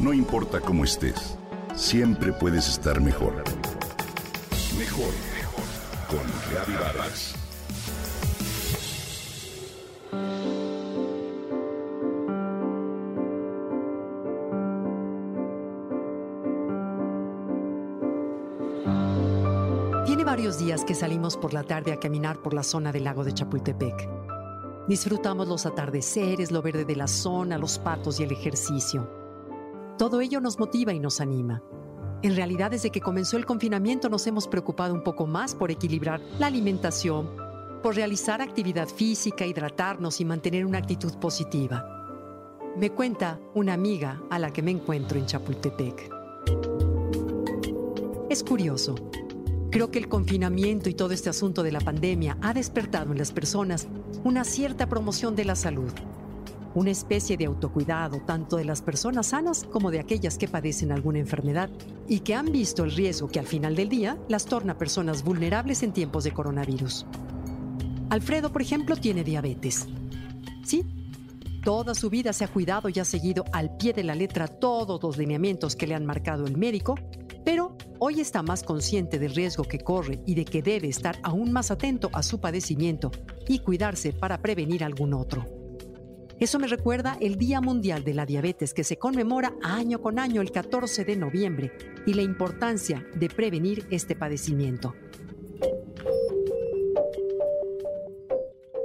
No importa cómo estés, siempre puedes estar mejor. Mejor, mejor. Con Reavivadas. Tiene varios días que salimos por la tarde a caminar por la zona del lago de Chapultepec. Disfrutamos los atardeceres, lo verde de la zona, los patos y el ejercicio. Todo ello nos motiva y nos anima. En realidad, desde que comenzó el confinamiento nos hemos preocupado un poco más por equilibrar la alimentación, por realizar actividad física, hidratarnos y mantener una actitud positiva. Me cuenta una amiga a la que me encuentro en Chapultepec. Es curioso. Creo que el confinamiento y todo este asunto de la pandemia ha despertado en las personas una cierta promoción de la salud, una especie de autocuidado tanto de las personas sanas como de aquellas que padecen alguna enfermedad y que han visto el riesgo que al final del día las torna personas vulnerables en tiempos de coronavirus. Alfredo, por ejemplo, tiene diabetes. Sí, toda su vida se ha cuidado y ha seguido al pie de la letra todos los lineamientos que le han marcado el médico, pero hoy está más consciente del riesgo que corre y de que debe estar aún más atento a su padecimiento y cuidarse para prevenir algún otro. Eso me recuerda el Día Mundial de la Diabetes que se conmemora año con año el 14 de noviembre y la importancia de prevenir este padecimiento.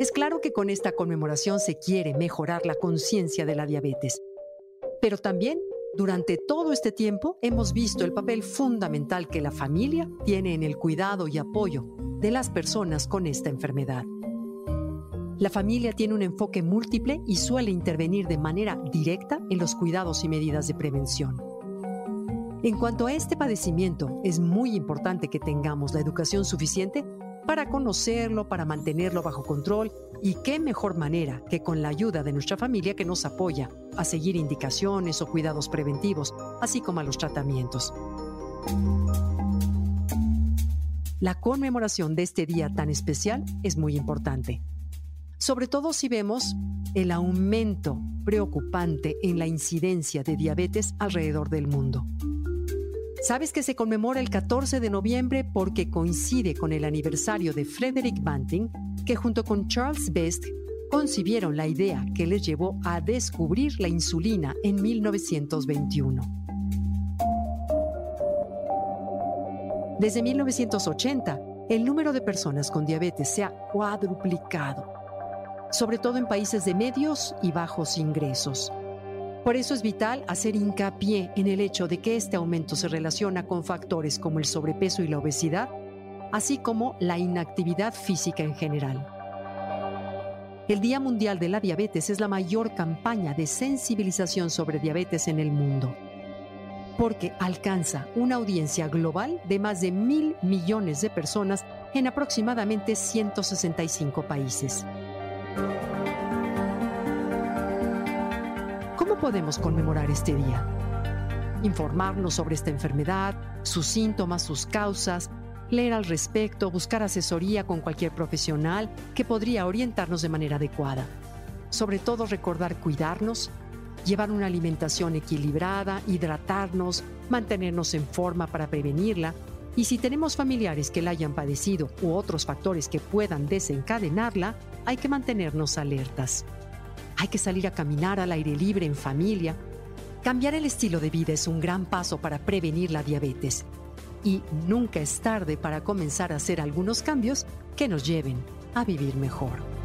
Es claro que con esta conmemoración se quiere mejorar la conciencia de la diabetes, pero también durante todo este tiempo hemos visto el papel fundamental que la familia tiene en el cuidado y apoyo de las personas con esta enfermedad. La familia tiene un enfoque múltiple y suele intervenir de manera directa en los cuidados y medidas de prevención. En cuanto a este padecimiento, es muy importante que tengamos la educación suficiente para conocerlo, para mantenerlo bajo control y qué mejor manera que con la ayuda de nuestra familia que nos apoya a seguir indicaciones o cuidados preventivos, así como a los tratamientos. La conmemoración de este día tan especial es muy importante, sobre todo si vemos el aumento preocupante en la incidencia de diabetes alrededor del mundo. ¿Sabes que se conmemora el 14 de noviembre porque coincide con el aniversario de Frederick Banting, que junto con Charles Best concibieron la idea que les llevó a descubrir la insulina en 1921? Desde 1980, el número de personas con diabetes se ha cuadruplicado, sobre todo en países de medios y bajos ingresos. Por eso es vital hacer hincapié en el hecho de que este aumento se relaciona con factores como el sobrepeso y la obesidad, así como la inactividad física en general. El Día Mundial de la Diabetes es la mayor campaña de sensibilización sobre diabetes en el mundo, porque alcanza una audiencia global de más de mil millones de personas en aproximadamente 165 países. ¿Cómo podemos conmemorar este día? Informarnos sobre esta enfermedad, sus síntomas, sus causas, leer al respecto, buscar asesoría con cualquier profesional que podría orientarnos de manera adecuada. Sobre todo recordar cuidarnos, llevar una alimentación equilibrada, hidratarnos, mantenernos en forma para prevenirla y si tenemos familiares que la hayan padecido u otros factores que puedan desencadenarla, hay que mantenernos alertas. Hay que salir a caminar al aire libre en familia. Cambiar el estilo de vida es un gran paso para prevenir la diabetes. Y nunca es tarde para comenzar a hacer algunos cambios que nos lleven a vivir mejor.